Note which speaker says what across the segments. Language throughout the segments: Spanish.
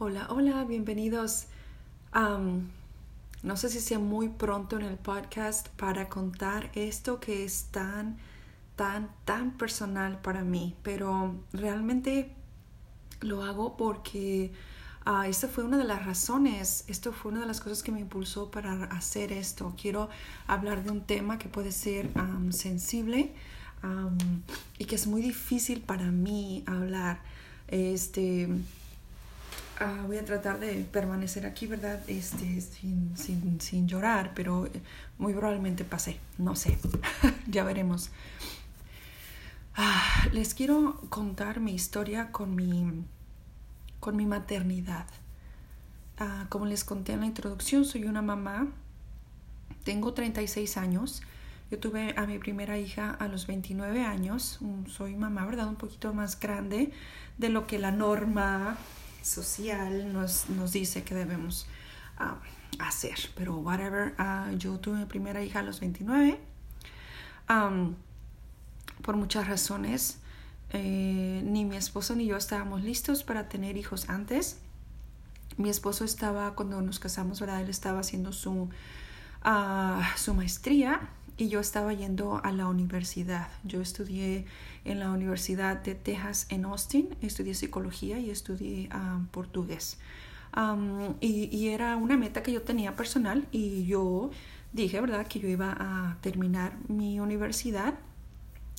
Speaker 1: Hola, hola, bienvenidos. Um, no sé si sea muy pronto en el podcast para contar esto que es tan, tan, tan personal para mí, pero realmente lo hago porque uh, esta fue una de las razones, esto fue una de las cosas que me impulsó para hacer esto. Quiero hablar de un tema que puede ser um, sensible um, y que es muy difícil para mí hablar. Este Ah, voy a tratar de permanecer aquí, ¿verdad? Este, sin, sin, sin llorar, pero muy probablemente pasé, no sé, ya veremos. Ah, les quiero contar mi historia con mi, con mi maternidad. Ah, como les conté en la introducción, soy una mamá, tengo 36 años. Yo tuve a mi primera hija a los 29 años. Soy mamá, ¿verdad? Un poquito más grande de lo que la norma social nos, nos dice que debemos ah, hacer. Pero whatever, ah, yo tuve mi primera hija a los 29. por muchas razones, eh, ni mi esposo ni yo estábamos listos para tener hijos antes. Mi esposo estaba, cuando nos casamos, ¿verdad? Él estaba haciendo su, ah, su maestría y yo estaba yendo a la universidad. Yo estudié en la Universidad de Texas en Austin, estudié psicología y estudié ah, portugués. y, era una meta que yo tenía personal y yo dije, ¿verdad?, que yo iba a terminar mi universidad.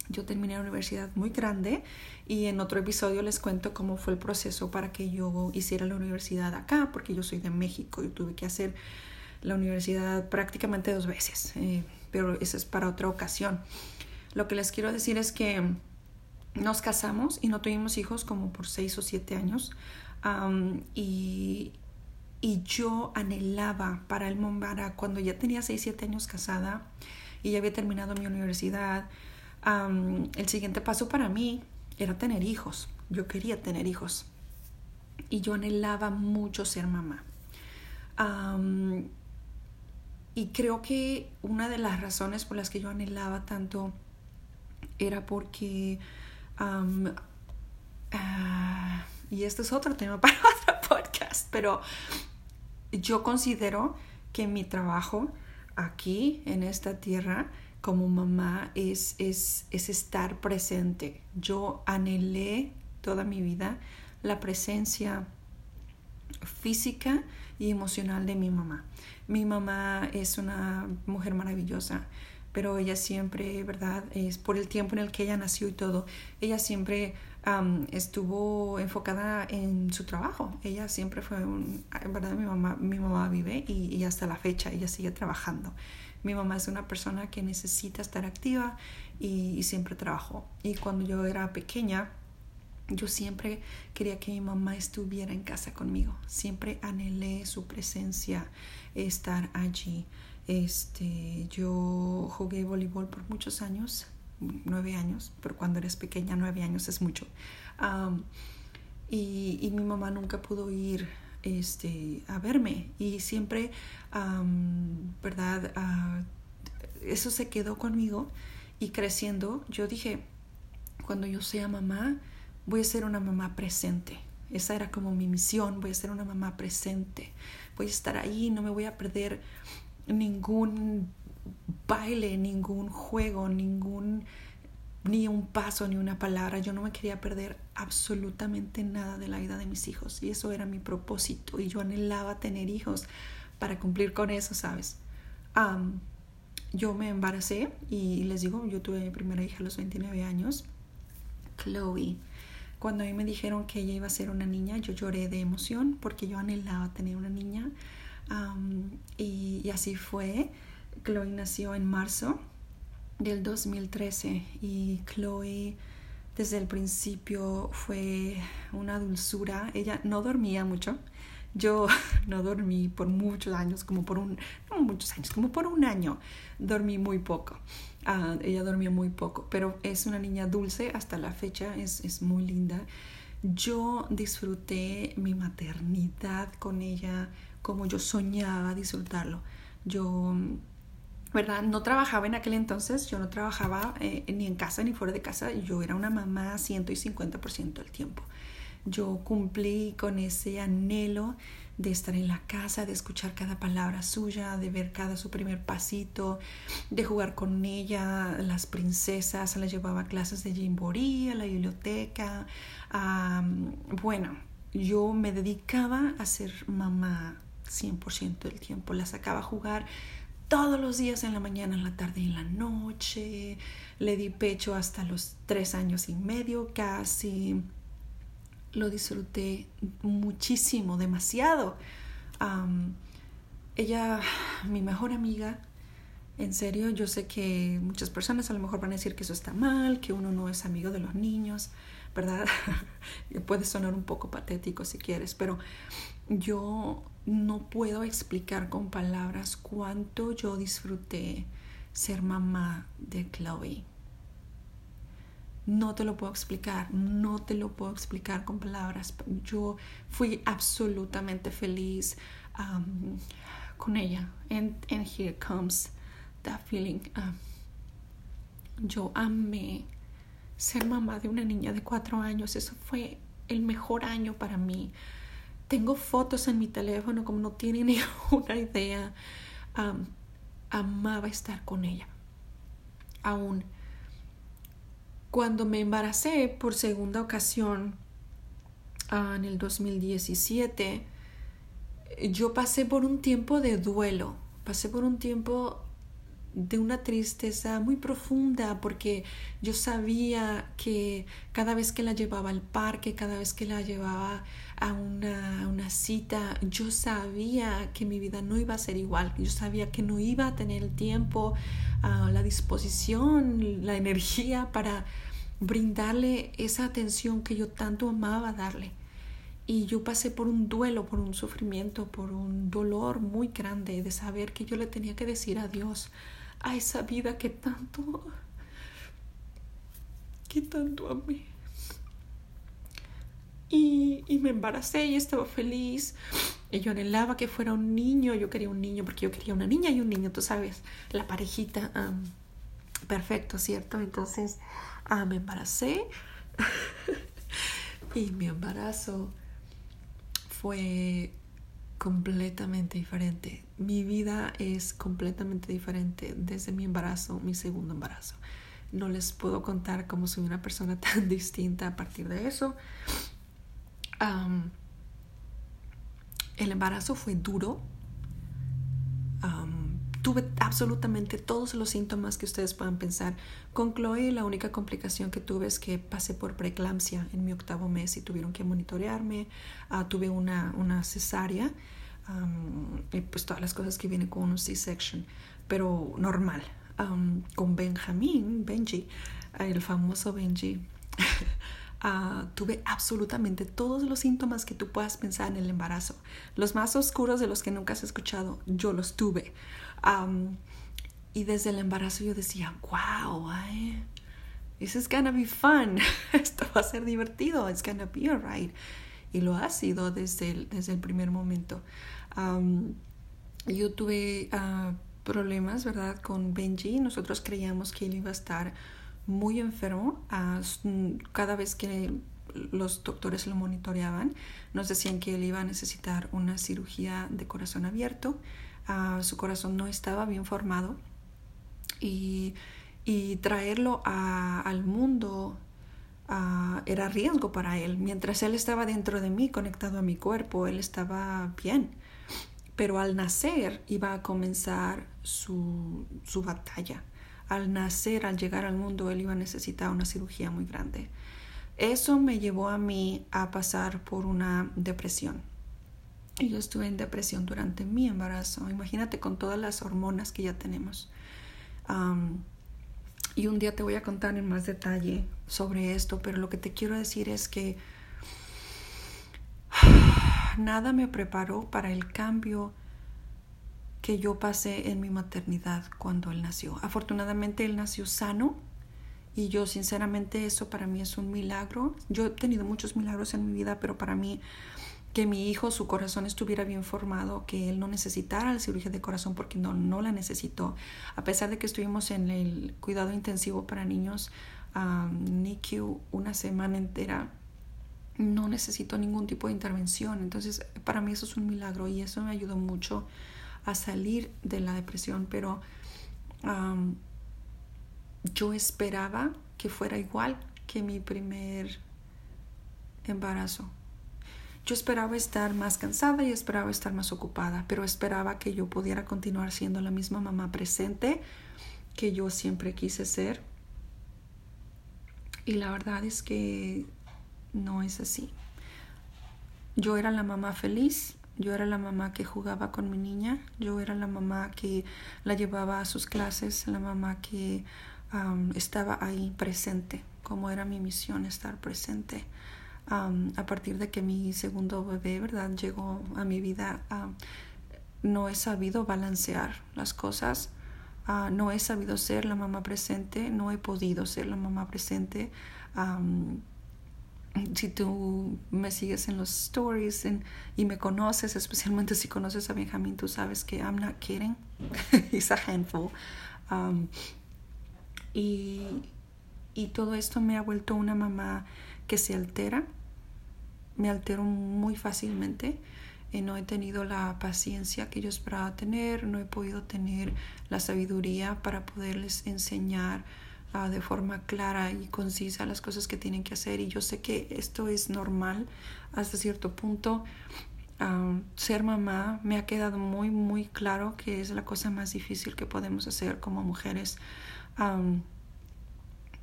Speaker 1: Yo terminé la universidad muy grande y en otro episodio les cuento cómo fue el proceso para que yo hiciera la universidad acá, porque yo soy de México y tuve que hacer la universidad prácticamente dos veces. Eh, pero eso es para otra ocasión. Lo que les quiero decir es que nos casamos y no tuvimos hijos como por seis o siete años. y, y, yo anhelaba para el Mombara, cuando ya tenía seis, siete años casada y ya había terminado mi universidad, el siguiente paso para mí era tener hijos. Yo quería tener hijos. Y yo anhelaba mucho ser mamá. Y creo que una de las razones por las que yo anhelaba tanto era porque, ah, y esto es otro tema para otro podcast, pero yo considero que mi trabajo aquí en esta tierra como mamá es, es, es estar presente. Yo anhelé toda mi vida la presencia física y emocional de mi mamá. Mi mamá es una mujer maravillosa, pero ella siempre, ¿verdad? Es por el tiempo en el que ella nació y todo, ella siempre estuvo enfocada en su trabajo. Ella siempre fue, un, ¿verdad? Mi mamá, mi mamá vive y, hasta la fecha ella sigue trabajando. Mi mamá es una persona que necesita estar activa y, y siempre trabajó. Y cuando yo era pequeña, yo siempre quería que mi mamá estuviera en casa conmigo. Siempre anhelé su presencia, estar allí. Este, yo jugué voleibol por muchos años, nueve años, pero cuando eres pequeña nueve años es mucho. y, mi mamá nunca pudo ir este, a verme y siempre, ¿verdad? Ah, eso se quedó conmigo y creciendo yo dije, cuando yo sea mamá, voy a ser una mamá presente. Esa era como mi misión, voy a ser una mamá presente. Voy a estar ahí, no me voy a perder ningún baile, ningún juego, ningún ni un paso, ni una palabra. Yo no me quería perder absolutamente nada de la vida de mis hijos. Y eso era mi propósito. Y yo anhelaba tener hijos para cumplir con eso, ¿sabes? yo me embaracé y les digo, yo tuve mi primera hija a los 29 años, Chloe. Cuando a mí me dijeron que ella iba a ser una niña, yo lloré de emoción porque yo anhelaba tener una niña. y, así fue. Chloe nació en marzo del 2013 y Chloe desde el principio fue una dulzura. Ella no dormía mucho. Yo no dormí por muchos años, como por un, no muchos años, como por un año. Dormí muy poco. Ah, ella dormía muy poco, pero es una niña dulce hasta la fecha, es, es muy linda. Yo disfruté mi maternidad con ella como yo soñaba disfrutarlo. Yo, ¿verdad? No trabajaba en aquel entonces, yo no trabajaba eh, ni en casa ni fuera de casa, yo era una mamá 150% del tiempo. Yo cumplí con ese anhelo de estar en la casa, de escuchar cada palabra suya, de ver cada su primer pasito, de jugar con ella, las princesas, la llevaba a clases de Jimborí, a la biblioteca. bueno, yo me dedicaba a ser mamá 100% del tiempo, la sacaba a jugar todos los días en la mañana, en la tarde y en la noche. Le di pecho hasta los tres años y medio casi lo disfruté muchísimo, demasiado. ella, mi mejor amiga, en serio, yo sé que muchas personas a lo mejor van a decir que eso está mal, que uno no es amigo de los niños, ¿verdad? Puede sonar un poco patético si quieres, pero yo no puedo explicar con palabras cuánto yo disfruté ser mamá de Chloe. No te lo puedo explicar, no te lo puedo explicar con palabras. Yo fui absolutamente feliz um, con ella. And, here comes that feeling. Um, yo amé ser mamá de una niña de cuatro años. Eso fue el mejor año para mí. Tengo fotos en mi teléfono como no tienen ninguna idea. Um, amaba estar con ella. Aún cuando me embaracé por segunda ocasión ah, en el 2017, yo pasé por un tiempo de duelo, pasé por un tiempo de una tristeza muy profunda porque yo sabía que cada vez que la llevaba al parque, cada vez que la llevaba a una, una, cita, yo sabía que mi vida no iba a ser igual, yo sabía que no iba a tener el tiempo, la disposición, la energía para brindarle esa atención que yo tanto amaba darle. Y yo pasé por un duelo, por un sufrimiento, por un dolor muy grande de saber que yo le tenía que decir adiós a esa vida que tanto, que tanto amé. Y, y, me embaracé y estaba feliz. Yo anhelaba que fuera un niño. Yo quería un niño porque yo quería una niña y un niño, tú sabes, la parejita. perfecto, ¿cierto? Entonces, ah, me embaracé. y mi embarazo fue completamente diferente. Mi vida es completamente diferente desde mi embarazo, mi segundo embarazo. No les puedo contar cómo soy una persona tan distinta a partir de eso. El embarazo fue duro. tuve absolutamente todos los síntomas que ustedes puedan pensar. Con Chloe la única complicación que tuve es que pasé por preeclampsia en mi octavo mes y tuvieron que monitorearme. Ah, tuve una, cesárea y pues todas las cosas que vienen con un C-section, pero normal. con Benjamín, Benji, el famoso Benji, uh, tuve absolutamente todos los síntomas que tú puedas pensar en el embarazo. Los más oscuros de los que nunca has escuchado, yo los tuve. y desde el embarazo yo decía, wow, this is gonna be fun. Esto va a ser divertido. It's gonna be alright. Y lo ha sido desde el, desde el primer momento yo tuve ah, problemas, ¿verdad? Con Benji. Nosotros creíamos que él iba a estar muy enfermo. Cada vez que los doctores lo monitoreaban, nos decían que él iba a necesitar una cirugía de corazón abierto. Su corazón no estaba bien formado. Y, traerlo al mundo era riesgo para él. Mientras él estaba dentro de mí, conectado a mi cuerpo, él estaba bien pero al nacer iba a comenzar su, batalla. Al nacer, al llegar al mundo, él iba a necesitar una cirugía muy grande. Eso me llevó a mí a pasar por una depresión. Y yo estuve en depresión durante mi embarazo. Imagínate con todas las hormonas que ya tenemos. y un día te voy a contar en más detalle sobre esto, pero lo que te quiero decir es que nada me preparó para el cambio que yo pasé en mi maternidad cuando él nació. Afortunadamente él nació sano y yo sinceramente eso para mí es un milagro. Yo he tenido muchos milagros en mi vida, pero para mí que mi hijo, su corazón estuviera bien formado, que él no necesitara la cirugía de corazón porque no, no la necesitó. A pesar de que estuvimos en el cuidado intensivo para niños, um, NICU una semana entera, no necesito ningún tipo de intervención. Entonces, para mí eso es un milagro y eso me ayudó mucho a salir de la depresión, pero yo esperaba que fuera igual que mi primer embarazo. Yo esperaba estar más cansada y esperaba estar más ocupada, pero esperaba que yo pudiera continuar siendo la misma mamá presente que yo siempre quise ser. Y la verdad es que no es así. Yo era la mamá feliz, yo era la mamá que jugaba con mi niña, yo era la mamá que la llevaba a sus clases, la mamá que estaba ahí presente, como era mi misión estar presente a partir de que mi segundo bebé, ¿verdad? Llegó a mi vida, no he sabido balancear las cosas, ah, no he sabido ser la mamá presente, no he podido ser la mamá presente. Si tú me sigues en los stories y me conoces, especialmente si conoces a Benjamín, tú sabes que I'm not kidding. He's a handful. y, y todo esto me ha vuelto una mamá que se altera, me altero muy fácilmente. Eh, no he tenido la paciencia que yo esperaba tener, no he podido tener la sabiduría para poderles enseñar de forma clara y concisa las cosas que tienen que hacer. Y yo sé que esto es normal hasta cierto punto. Ser mamá me ha quedado muy, muy claro que es la cosa más difícil que podemos hacer como mujeres.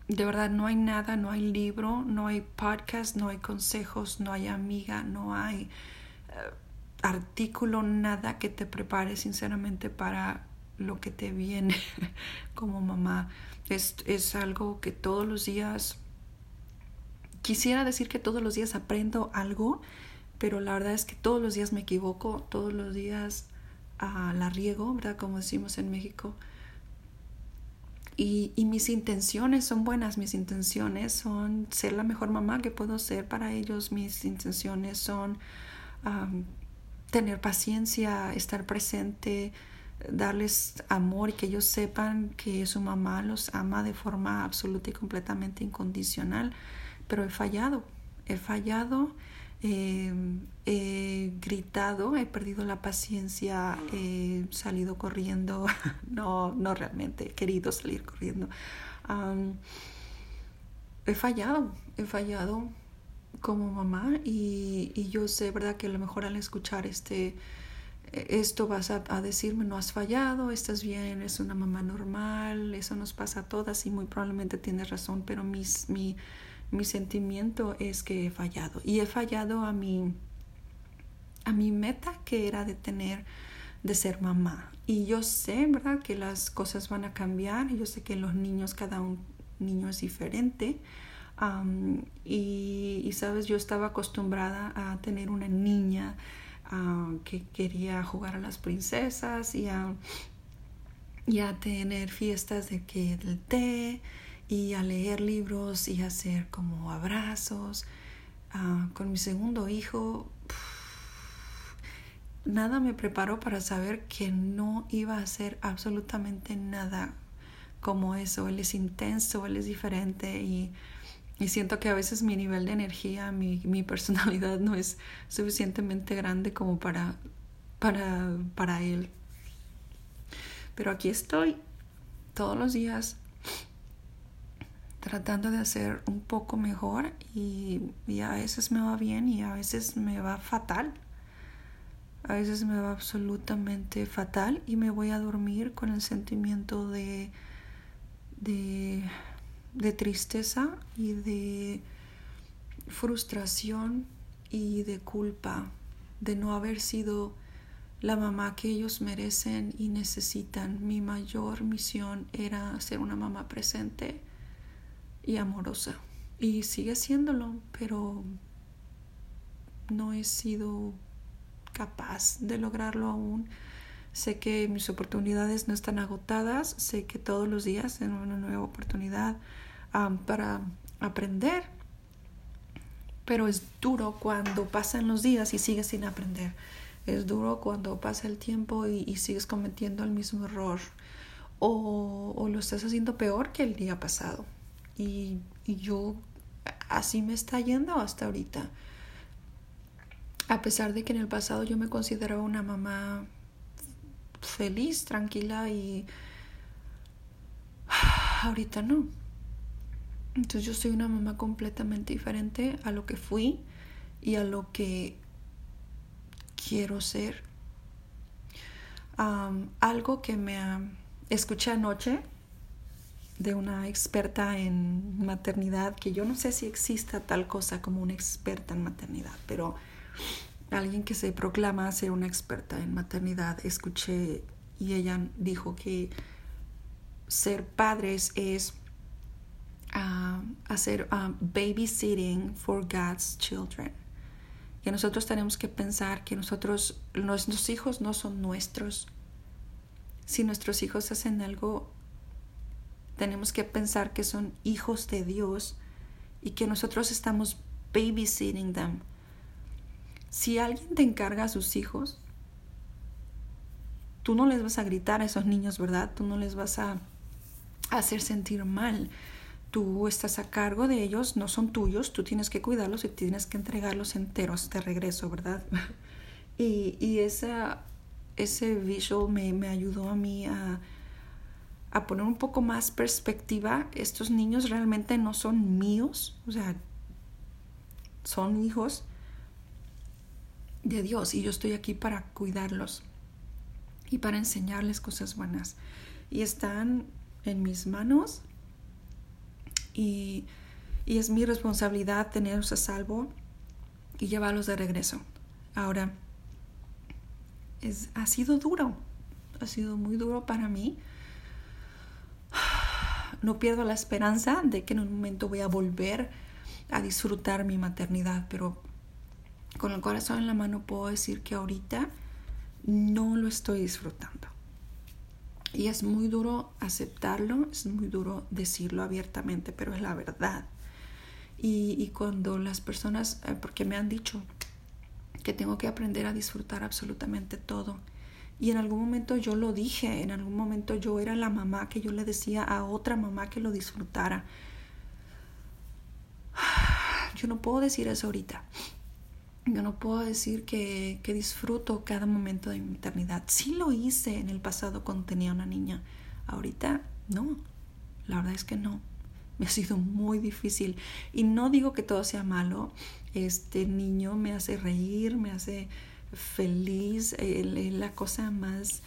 Speaker 1: De verdad no hay nada, no hay libro, no hay podcast, no hay consejos, no hay amiga, no hay eh, artículo, nada que te prepare sinceramente para lo que te viene como mamá. Es, es algo que todos los días, quisiera decir que todos los días aprendo algo, pero la verdad es que todos los días me equivoco, todos los días ah, la riego, ¿verdad? Como decimos en México. Y, mis intenciones son buenas, mis intenciones son ser la mejor mamá que puedo ser para ellos, mis intenciones son tener paciencia, estar presente, darles amor y que ellos sepan que su mamá los ama de forma absoluta y completamente incondicional. Pero he fallado, he fallado Em, he gritado, he perdido la paciencia, he salido corriendo, no, no realmente, he querido salir corriendo. he fallado, he fallado como mamá y, y, yo sé, ¿verdad? Que a lo mejor al escuchar este, esto vas a, a, decirme, no has fallado, estás bien, es una mamá normal, eso nos pasa a todas y muy probablemente tienes razón, pero mis, mi mi sentimiento es que he fallado. Y he fallado a mi a mi meta que era de tener de ser mamá. Y yo sé verdad que las cosas van a cambiar yo sé que los niños cada un niño es diferente y, sabes yo estaba acostumbrada a tener una niña que quería jugar a las princesas y a, y a tener fiestas de que del té y a leer libros y hacer como abrazos. Ah, con mi segundo hijo, nada me preparó para saber que no iba a hacer absolutamente nada como eso. Él es intenso, él es diferente y, y siento que a veces mi nivel de energía, mi, mi, personalidad no es suficientemente grande como para, para, para él. Pero aquí estoy todos los días tratando de hacer un poco mejor y, a veces me va bien y a veces me va fatal. A veces me va absolutamente fatal y me voy a dormir con el sentimiento de, de, de tristeza y de frustración y de culpa de no haber sido la mamá que ellos merecen y necesitan. Mi mayor misión era ser una mamá presente y amorosa. Y sigue siéndolo, pero no he sido capaz de lograrlo aún. Sé que mis oportunidades no están agotadas, sé que todos los días tengo una nueva oportunidad para aprender, pero es duro cuando pasan los días y sigues sin aprender. Es duro cuando pasa el tiempo y, sigues cometiendo el mismo error o, o lo estás haciendo peor que el día pasado. Y, yo así me está yendo hasta ahorita. A pesar de que en el pasado yo me consideraba una mamá feliz, tranquila y ahorita no. Entonces yo soy una mamá completamente diferente a lo que fui y a lo que quiero ser. algo que me escuché anoche de una experta en maternidad, que yo no sé si exista tal cosa como una experta en maternidad, pero alguien que se proclama ser una experta en maternidad, escuché y ella dijo que ser padres es uh, hacer uh, babysitting for God's children. Que nosotros tenemos que pensar que nosotros, nuestros hijos no son nuestros. Si nuestros hijos hacen algo, tenemos que pensar que son hijos de Dios y que nosotros estamos babysitting them. Si alguien te encarga a sus hijos, tú no les vas a gritar a esos niños, ¿verdad? Tú no les vas a hacer sentir mal. Tú estás a cargo de ellos, no son tuyos, tú tienes que cuidarlos y tienes que entregarlos enteros de regreso, ¿verdad? y, ese visual me, me ayudó a mí a, a poner un poco más perspectiva. Estos niños realmente no son míos, o sea, son hijos de Dios y yo estoy aquí para cuidarlos y para enseñarles cosas buenas. Y están en mis manos y, es mi responsabilidad tenerlos a salvo y llevarlos de regreso. Ahora, es, ha sido duro, ha sido muy duro para mí. No pierdo la esperanza de que en un momento voy a volver a disfrutar mi maternidad, pero con el corazón en la mano puedo decir que ahorita no lo estoy disfrutando. Y es muy duro aceptarlo, es muy duro decirlo abiertamente, pero es la verdad. Y, cuando las personas, eh, porque me han dicho que tengo que aprender a disfrutar absolutamente todo. Y en algún momento yo lo dije, en algún momento yo era la mamá que yo le decía a otra mamá que lo disfrutara. Yo no puedo decir eso ahorita. Yo no puedo decir que, disfruto cada momento de mi maternidad. Sí lo hice en el pasado cuando tenía una niña. Ahorita no. La verdad es que no. Me ha sido muy difícil. Y no digo que todo sea malo. Este niño me hace reír, me hace feliz. Es la cosa más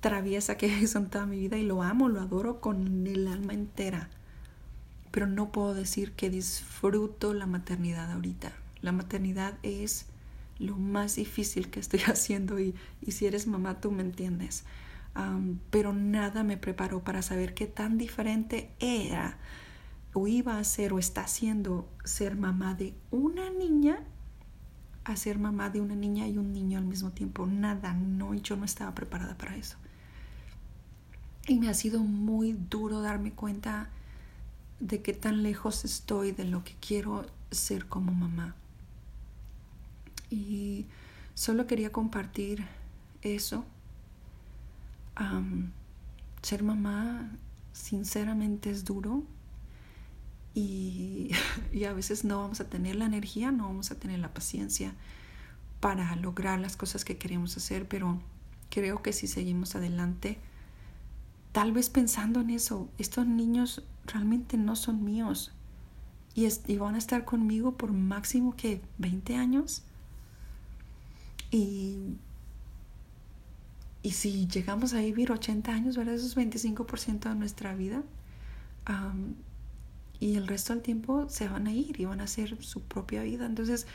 Speaker 1: traviesa que he visto en toda mi vida y lo amo, lo adoro con el alma entera. Pero no puedo decir que disfruto la maternidad ahorita. La maternidad es lo más difícil que estoy haciendo y, si eres mamá tú me entiendes. pero nada me preparó para saber qué tan diferente era o iba a ser o está haciendo ser mamá de una niña a ser mamá de una niña y un niño al mismo tiempo. Nada, no, yo no estaba preparada para eso. Y me ha sido muy duro darme cuenta de qué tan lejos estoy de lo que quiero ser como mamá. Y solo quería compartir eso. ser mamá sinceramente es duro y, y, a veces no vamos a tener la energía, no vamos a tener la paciencia para lograr las cosas que queremos hacer, pero creo que si seguimos adelante, tal vez pensando en eso, estos niños realmente no son míos y, y van a estar conmigo por máximo que 20 años y, y si llegamos a vivir 80 años, ¿verdad? Eso es 25% de nuestra vida. y el resto del tiempo se van a ir y van a hacer su propia vida. Entonces,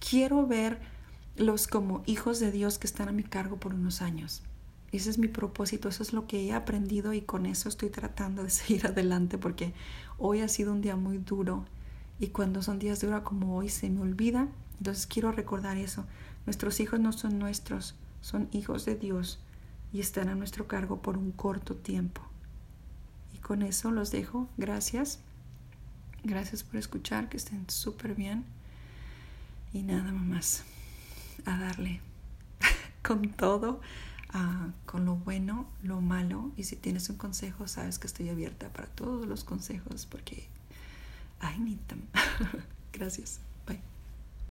Speaker 1: quiero verlos como hijos de Dios que están a mi cargo por unos años. Ese es mi propósito, eso es lo que he aprendido y con eso estoy tratando de seguir adelante porque hoy ha sido un día muy duro y cuando son días duros como hoy se me olvida. Entonces quiero recordar eso. Nuestros hijos no son nuestros, son hijos de Dios y están a nuestro cargo por un corto tiempo. Y con eso los dejo. Gracias. Gracias por escuchar, que estén súper bien. Y nada más, a darle con todo, con lo bueno, lo malo. Y si tienes un consejo, sabes que estoy abierta para todos los consejos porque I need them. Gracias.